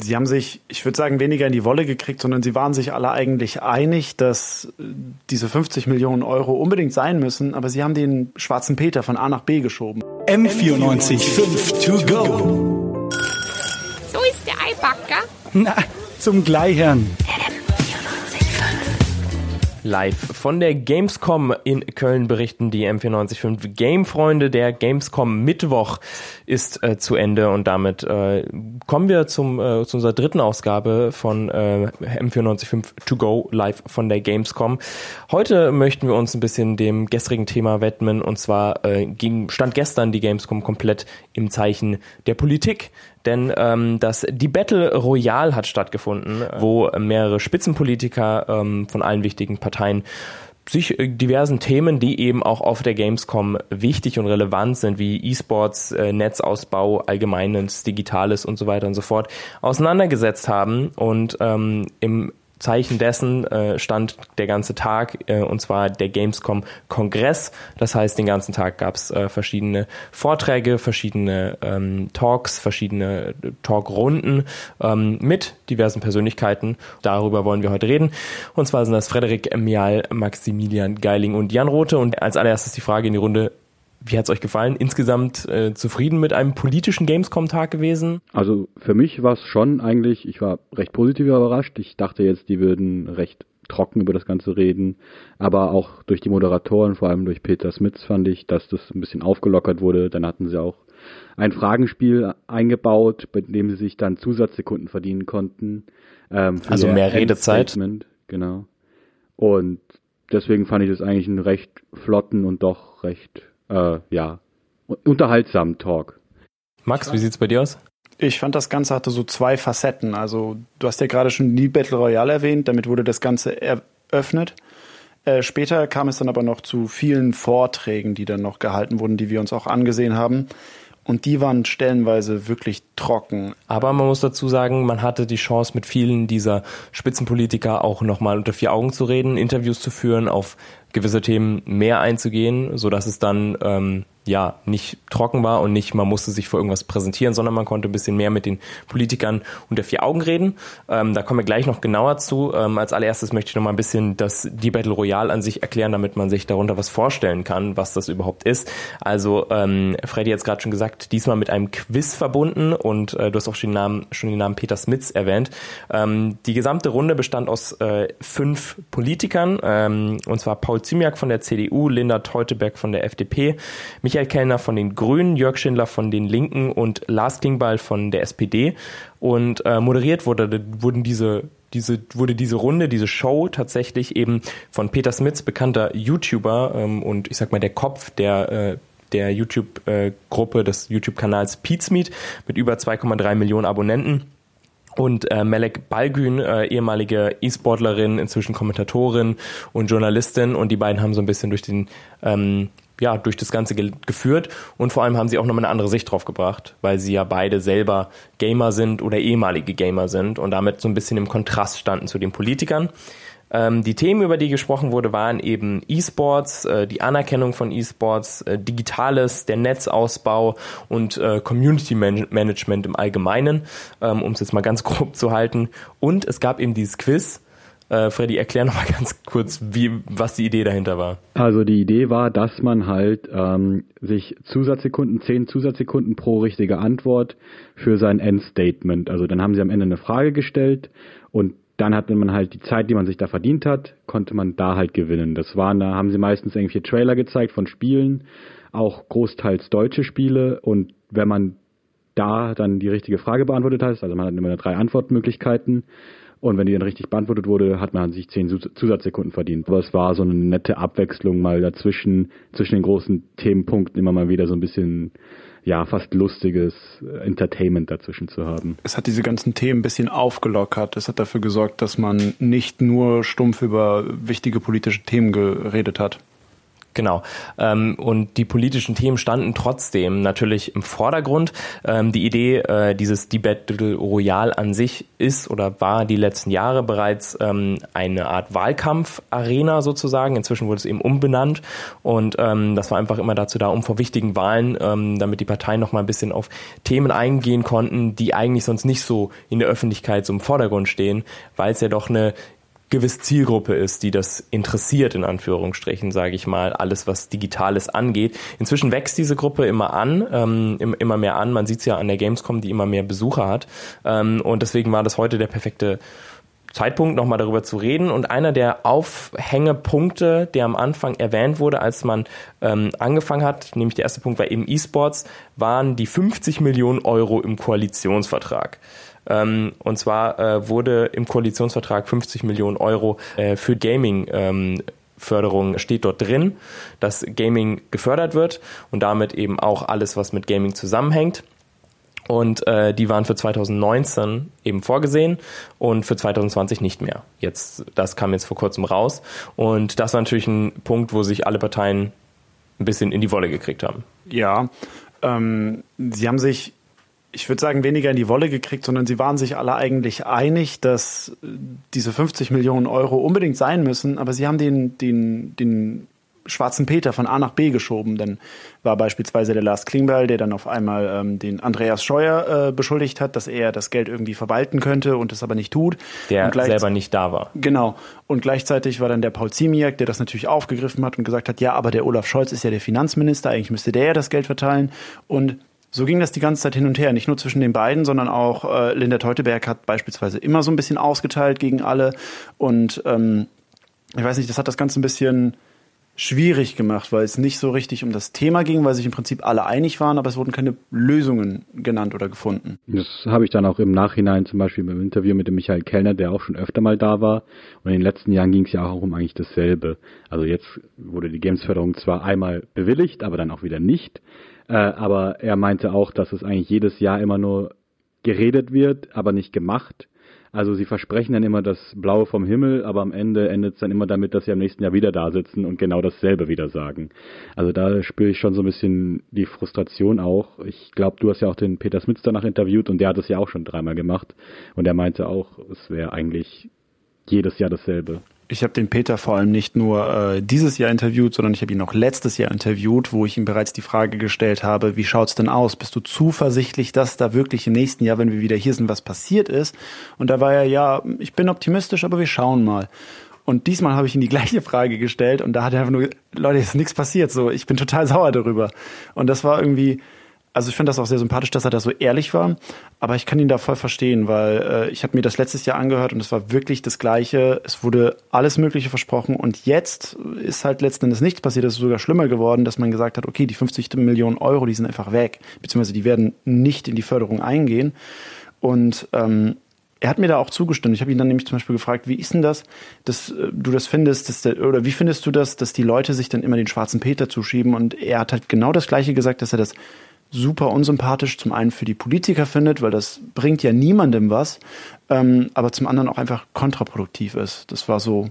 Sie haben sich, ich würde sagen, weniger in die Wolle gekriegt, sondern sie waren sich alle eigentlich einig, dass diese 50 Millionen Euro unbedingt sein müssen, aber sie haben den schwarzen Peter von A nach B geschoben. M94 5 to go. So ist der Eibacker. Na, zum Gleichern. Live von der Gamescom in Köln berichten die M945 Game-Freunde. Der Gamescom Mittwoch ist äh, zu Ende und damit äh, kommen wir zum, äh, zu unserer dritten Ausgabe von äh, M945 To Go live von der Gamescom. Heute möchten wir uns ein bisschen dem gestrigen Thema widmen und zwar äh, ging, stand gestern die Gamescom komplett im Zeichen der Politik denn ähm, das die Battle Royale hat stattgefunden, wo mehrere Spitzenpolitiker ähm, von allen wichtigen Parteien sich äh, diversen Themen, die eben auch auf der Gamescom wichtig und relevant sind, wie E-Sports, äh, Netzausbau, allgemeines Digitales und so weiter und so fort, auseinandergesetzt haben und ähm, im Zeichen dessen äh, stand der ganze Tag, äh, und zwar der Gamescom Kongress. Das heißt, den ganzen Tag gab es äh, verschiedene Vorträge, verschiedene ähm, Talks, verschiedene äh, Talkrunden ähm, mit diversen Persönlichkeiten. Darüber wollen wir heute reden. Und zwar sind das Frederik Mial, Maximilian Geiling und Jan Rote. Und als allererstes die Frage in die Runde, wie hat es euch gefallen? Insgesamt äh, zufrieden mit einem politischen Gamescom-Tag gewesen? Also für mich war es schon eigentlich, ich war recht positiv überrascht. Ich dachte jetzt, die würden recht trocken über das Ganze reden. Aber auch durch die Moderatoren, vor allem durch Peter Smits, fand ich, dass das ein bisschen aufgelockert wurde. Dann hatten sie auch ein Fragenspiel eingebaut, bei dem sie sich dann Zusatzsekunden verdienen konnten. Ähm, also mehr Redezeit. Genau. Und deswegen fand ich das eigentlich einen recht flotten und doch recht äh, ja, unterhaltsamen Talk. Max, wie sieht's bei dir aus? Ich fand, das Ganze hatte so zwei Facetten. Also, du hast ja gerade schon die Battle Royale erwähnt, damit wurde das Ganze eröffnet. Äh, später kam es dann aber noch zu vielen Vorträgen, die dann noch gehalten wurden, die wir uns auch angesehen haben. Und die waren stellenweise wirklich trocken. Aber man muss dazu sagen, man hatte die Chance, mit vielen dieser Spitzenpolitiker auch nochmal unter vier Augen zu reden, Interviews zu führen, auf gewisse Themen mehr einzugehen, so dass es dann ähm, ja nicht trocken war und nicht, man musste sich vor irgendwas präsentieren, sondern man konnte ein bisschen mehr mit den Politikern unter vier Augen reden. Ähm, da kommen wir gleich noch genauer zu. Ähm, als allererstes möchte ich noch mal ein bisschen das die Battle Royale an sich erklären, damit man sich darunter was vorstellen kann, was das überhaupt ist. Also ähm, Freddy hat es gerade schon gesagt, diesmal mit einem Quiz verbunden und äh, du hast auch schon den Namen, schon den Namen Peter Smits erwähnt. Ähm, die gesamte Runde bestand aus äh, fünf Politikern, ähm, und zwar Paul Ziemiak von der CDU, Linda Teuteberg von der FDP, Michael Kellner von den Grünen, Jörg Schindler von den Linken und Lars Klingbeil von der SPD. Und äh, moderiert wurde, wurden diese diese, wurde diese Runde, diese Show tatsächlich eben von Peter Smits, bekannter YouTuber ähm, und ich sag mal der Kopf der äh, der YouTube-Gruppe äh, des YouTube-Kanals Pizmeet mit über 2,3 Millionen Abonnenten. Und äh, Melek Balgün, äh, ehemalige E-Sportlerin, inzwischen Kommentatorin und Journalistin. Und die beiden haben so ein bisschen durch den ähm, ja, durch das Ganze ge geführt und vor allem haben sie auch nochmal eine andere Sicht drauf gebracht, weil sie ja beide selber Gamer sind oder ehemalige Gamer sind und damit so ein bisschen im Kontrast standen zu den Politikern. Ähm, die Themen, über die gesprochen wurde, waren eben E-Sports, äh, die Anerkennung von E-Sports, äh, Digitales, der Netzausbau und äh, Community Man Management im Allgemeinen, ähm, um es jetzt mal ganz grob zu halten. Und es gab eben dieses Quiz, äh, Freddy, erklär noch mal ganz kurz, wie, was die Idee dahinter war. Also die Idee war, dass man halt ähm, sich Zusatzsekunden, zehn Zusatzsekunden pro richtige Antwort für sein Endstatement. Also dann haben sie am Ende eine Frage gestellt und dann hatte man halt die Zeit, die man sich da verdient hat, konnte man da halt gewinnen. Das waren, da haben sie meistens irgendwelche Trailer gezeigt von Spielen, auch großteils deutsche Spiele und wenn man da dann die richtige Frage beantwortet hat, also man hat immer drei Antwortmöglichkeiten, und wenn die dann richtig beantwortet wurde, hat man sich zehn Zusatzsekunden verdient. Aber es war so eine nette Abwechslung mal dazwischen, zwischen den großen Themenpunkten immer mal wieder so ein bisschen, ja, fast lustiges Entertainment dazwischen zu haben. Es hat diese ganzen Themen ein bisschen aufgelockert. Es hat dafür gesorgt, dass man nicht nur stumpf über wichtige politische Themen geredet hat. Genau. Ähm, und die politischen Themen standen trotzdem natürlich im Vordergrund. Ähm, die Idee äh, dieses Battle Royale an sich ist oder war die letzten Jahre bereits ähm, eine Art Wahlkampfarena sozusagen. Inzwischen wurde es eben umbenannt und ähm, das war einfach immer dazu da, um vor wichtigen Wahlen, ähm, damit die Parteien noch mal ein bisschen auf Themen eingehen konnten, die eigentlich sonst nicht so in der Öffentlichkeit so im Vordergrund stehen, weil es ja doch eine gewisse Zielgruppe ist, die das interessiert, in Anführungsstrichen, sage ich mal, alles, was Digitales angeht. Inzwischen wächst diese Gruppe immer an, ähm, immer mehr an. Man sieht es ja an der Gamescom, die immer mehr Besucher hat. Ähm, und deswegen war das heute der perfekte Zeitpunkt, nochmal darüber zu reden. Und einer der Aufhängepunkte, der am Anfang erwähnt wurde, als man ähm, angefangen hat, nämlich der erste Punkt war eben E-Sports, waren die 50 Millionen Euro im Koalitionsvertrag. Ähm, und zwar äh, wurde im Koalitionsvertrag 50 Millionen Euro äh, für Gaming ähm, Förderung steht dort drin, dass Gaming gefördert wird und damit eben auch alles, was mit Gaming zusammenhängt. Und äh, die waren für 2019 eben vorgesehen und für 2020 nicht mehr. Jetzt, das kam jetzt vor kurzem raus. Und das war natürlich ein Punkt, wo sich alle Parteien ein bisschen in die Wolle gekriegt haben. Ja, ähm, sie haben sich ich würde sagen, weniger in die Wolle gekriegt, sondern sie waren sich alle eigentlich einig, dass diese 50 Millionen Euro unbedingt sein müssen, aber sie haben den, den, den schwarzen Peter von A nach B geschoben. Dann war beispielsweise der Lars Klingbeil, der dann auf einmal ähm, den Andreas Scheuer äh, beschuldigt hat, dass er das Geld irgendwie verwalten könnte und es aber nicht tut. Der selber nicht da war. Genau. Und gleichzeitig war dann der Paul Ziemiak, der das natürlich aufgegriffen hat und gesagt hat, ja, aber der Olaf Scholz ist ja der Finanzminister, eigentlich müsste der ja das Geld verteilen. Und so ging das die ganze Zeit hin und her, nicht nur zwischen den beiden, sondern auch äh, Linda Teuteberg hat beispielsweise immer so ein bisschen ausgeteilt gegen alle und ähm, ich weiß nicht, das hat das Ganze ein bisschen schwierig gemacht, weil es nicht so richtig um das Thema ging, weil sich im Prinzip alle einig waren, aber es wurden keine Lösungen genannt oder gefunden. Das habe ich dann auch im Nachhinein zum Beispiel beim Interview mit dem Michael Kellner, der auch schon öfter mal da war. Und in den letzten Jahren ging es ja auch um eigentlich dasselbe. Also jetzt wurde die Gamesförderung zwar einmal bewilligt, aber dann auch wieder nicht. Äh, aber er meinte auch, dass es eigentlich jedes Jahr immer nur geredet wird, aber nicht gemacht. Also sie versprechen dann immer das Blaue vom Himmel, aber am Ende endet es dann immer damit, dass sie am nächsten Jahr wieder da sitzen und genau dasselbe wieder sagen. Also da spüre ich schon so ein bisschen die Frustration auch. Ich glaube, du hast ja auch den Peter Smits danach interviewt und der hat es ja auch schon dreimal gemacht und er meinte auch, es wäre eigentlich jedes Jahr dasselbe. Ich habe den Peter vor allem nicht nur äh, dieses Jahr interviewt, sondern ich habe ihn auch letztes Jahr interviewt, wo ich ihm bereits die Frage gestellt habe, wie schaut's denn aus? Bist du zuversichtlich, dass da wirklich im nächsten Jahr, wenn wir wieder hier sind, was passiert ist? Und da war er, ja, ich bin optimistisch, aber wir schauen mal. Und diesmal habe ich ihm die gleiche Frage gestellt und da hat er einfach nur, Leute, ist nichts passiert, so, ich bin total sauer darüber. Und das war irgendwie, also ich finde das auch sehr sympathisch, dass er da so ehrlich war, aber ich kann ihn da voll verstehen, weil äh, ich habe mir das letztes Jahr angehört und es war wirklich das Gleiche. Es wurde alles Mögliche versprochen und jetzt ist halt letzten Endes nichts passiert. Es ist sogar schlimmer geworden, dass man gesagt hat, okay, die 50 Millionen Euro, die sind einfach weg, beziehungsweise die werden nicht in die Förderung eingehen. Und ähm, er hat mir da auch zugestimmt. Ich habe ihn dann nämlich zum Beispiel gefragt, wie ist denn das, dass äh, du das findest, dass der, oder wie findest du das, dass die Leute sich dann immer den schwarzen Peter zuschieben? Und er hat halt genau das Gleiche gesagt, dass er das super unsympathisch zum einen für die Politiker findet, weil das bringt ja niemandem was, ähm, aber zum anderen auch einfach kontraproduktiv ist. Das war so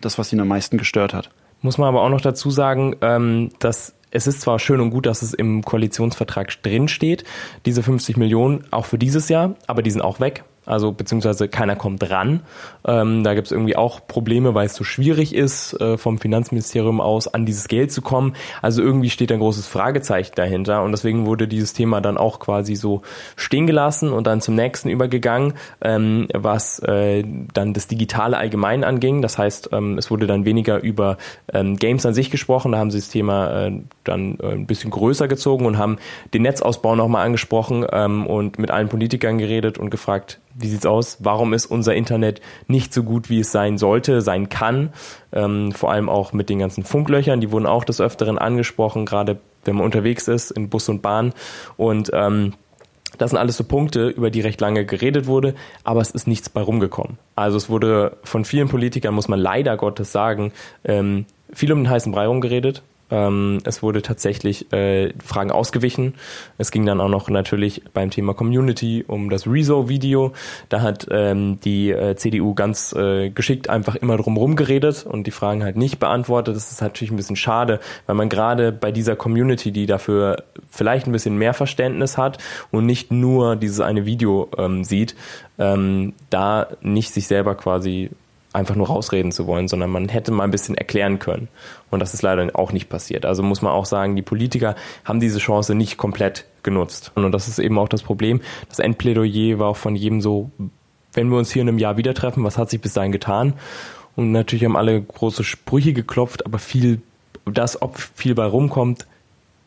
das, was ihn am meisten gestört hat. Muss man aber auch noch dazu sagen, ähm, dass es ist zwar schön und gut, dass es im Koalitionsvertrag drin steht, diese 50 Millionen auch für dieses Jahr, aber die sind auch weg also beziehungsweise keiner kommt ran. Ähm, da gibt es irgendwie auch Probleme, weil es so schwierig ist, äh, vom Finanzministerium aus an dieses Geld zu kommen. Also irgendwie steht ein großes Fragezeichen dahinter und deswegen wurde dieses Thema dann auch quasi so stehen gelassen und dann zum nächsten übergegangen, ähm, was äh, dann das Digitale allgemein anging. Das heißt, ähm, es wurde dann weniger über ähm, Games an sich gesprochen, da haben sie das Thema äh, dann äh, ein bisschen größer gezogen und haben den Netzausbau nochmal angesprochen ähm, und mit allen Politikern geredet und gefragt, wie sieht's aus? Warum ist unser Internet nicht so gut, wie es sein sollte, sein kann? Ähm, vor allem auch mit den ganzen Funklöchern, die wurden auch des Öfteren angesprochen, gerade wenn man unterwegs ist in Bus und Bahn. Und ähm, das sind alles so Punkte, über die recht lange geredet wurde, aber es ist nichts bei rumgekommen. Also es wurde von vielen Politikern, muss man leider Gottes sagen, ähm, viel um den heißen Brei rumgeredet Ähm, es wurde tatsächlich äh, Fragen ausgewichen. Es ging dann auch noch natürlich beim Thema Community um das Rezo-Video. Da hat ähm, die äh, CDU ganz äh, geschickt einfach immer drum geredet und die Fragen halt nicht beantwortet. Das ist natürlich ein bisschen schade, weil man gerade bei dieser Community, die dafür vielleicht ein bisschen mehr Verständnis hat und nicht nur dieses eine Video ähm, sieht, ähm, da nicht sich selber quasi einfach nur rausreden zu wollen, sondern man hätte mal ein bisschen erklären können. Und das ist leider auch nicht passiert. Also muss man auch sagen, die Politiker haben diese Chance nicht komplett genutzt. Und das ist eben auch das Problem. Das Endplädoyer war auch von jedem so, wenn wir uns hier in einem Jahr wieder treffen, was hat sich bis dahin getan? Und natürlich haben alle große Sprüche geklopft, aber viel, das, ob viel bei rumkommt,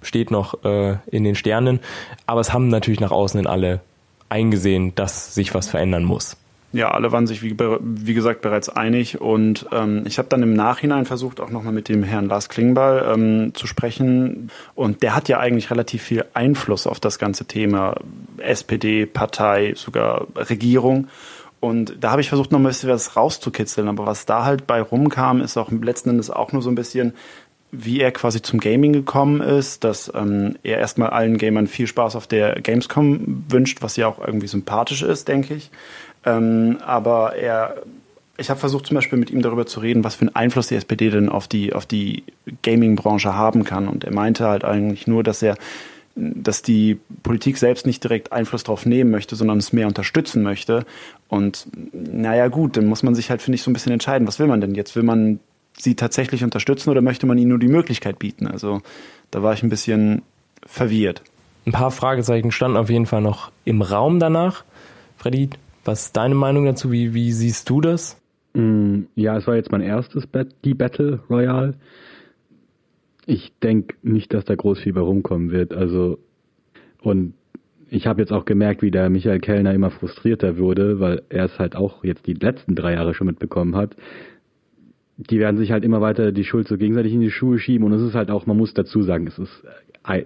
steht noch äh, in den Sternen. Aber es haben natürlich nach außen in alle eingesehen, dass sich was verändern muss. Ja, alle waren sich, wie, wie gesagt, bereits einig. Und ähm, ich habe dann im Nachhinein versucht, auch nochmal mit dem Herrn Lars Klingbeil ähm, zu sprechen. Und der hat ja eigentlich relativ viel Einfluss auf das ganze Thema SPD, Partei, sogar Regierung. Und da habe ich versucht, noch ein bisschen was rauszukitzeln. Aber was da halt bei rumkam, ist auch letzten Endes auch nur so ein bisschen, wie er quasi zum Gaming gekommen ist, dass ähm, er erstmal allen Gamern viel Spaß auf der Gamescom wünscht, was ja auch irgendwie sympathisch ist, denke ich. Ähm, aber er, ich habe versucht zum Beispiel mit ihm darüber zu reden, was für einen Einfluss die SPD denn auf die, auf die Gaming-Branche haben kann. Und er meinte halt eigentlich nur, dass er dass die Politik selbst nicht direkt Einfluss darauf nehmen möchte, sondern es mehr unterstützen möchte. Und naja gut, dann muss man sich halt, finde ich, so ein bisschen entscheiden, was will man denn jetzt? Will man sie tatsächlich unterstützen oder möchte man ihnen nur die Möglichkeit bieten? Also da war ich ein bisschen verwirrt. Ein paar Fragezeichen standen auf jeden Fall noch im Raum danach. Freddy, was ist deine Meinung dazu? Wie, wie siehst du das? Mm, ja, es war jetzt mein erstes Bet die Battle Royale. Ich denke nicht, dass da groß viel bei rumkommen wird. Also und ich habe jetzt auch gemerkt, wie der Michael Kellner immer frustrierter wurde, weil er es halt auch jetzt die letzten drei Jahre schon mitbekommen hat. Die werden sich halt immer weiter die Schuld so gegenseitig in die Schuhe schieben und es ist halt auch, man muss dazu sagen, es ist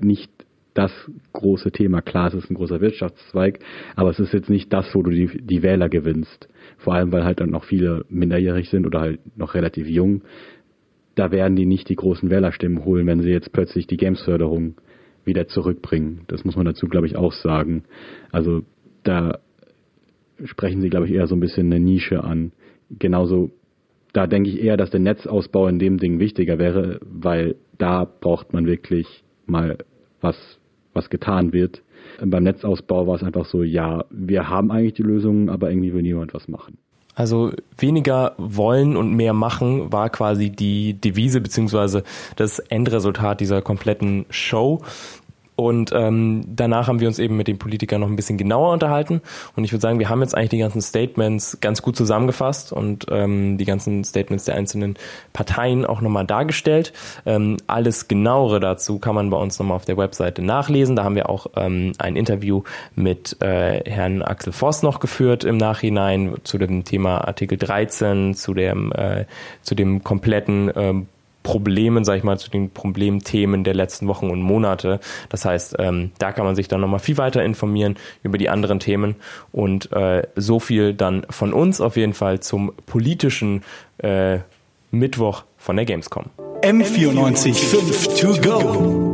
nicht das große Thema. Klar, es ist ein großer Wirtschaftszweig, aber es ist jetzt nicht das, wo du die, die Wähler gewinnst. Vor allem, weil halt dann noch viele minderjährig sind oder halt noch relativ jung. Da werden die nicht die großen Wählerstimmen holen, wenn sie jetzt plötzlich die Gamesförderung wieder zurückbringen. Das muss man dazu, glaube ich, auch sagen. Also da sprechen sie, glaube ich, eher so ein bisschen eine Nische an. Genauso, da denke ich eher, dass der Netzausbau in dem Ding wichtiger wäre, weil da braucht man wirklich mal was was getan wird. Beim Netzausbau war es einfach so, ja, wir haben eigentlich die Lösungen, aber irgendwie will niemand was machen. Also weniger wollen und mehr machen war quasi die Devise beziehungsweise das Endresultat dieser kompletten Show. Und ähm, danach haben wir uns eben mit den Politikern noch ein bisschen genauer unterhalten. Und ich würde sagen, wir haben jetzt eigentlich die ganzen Statements ganz gut zusammengefasst und ähm, die ganzen Statements der einzelnen Parteien auch nochmal dargestellt. Ähm, alles genauere dazu kann man bei uns nochmal auf der Webseite nachlesen. Da haben wir auch ähm, ein Interview mit äh, Herrn Axel Voss noch geführt im Nachhinein zu dem Thema Artikel 13, zu dem, äh, zu dem kompletten ähm, Problemen, sag ich mal, zu den Problemthemen der letzten Wochen und Monate. Das heißt, ähm, da kann man sich dann nochmal viel weiter informieren über die anderen Themen und äh, so viel dann von uns auf jeden Fall zum politischen äh, Mittwoch von der Gamescom. M94 5 to go.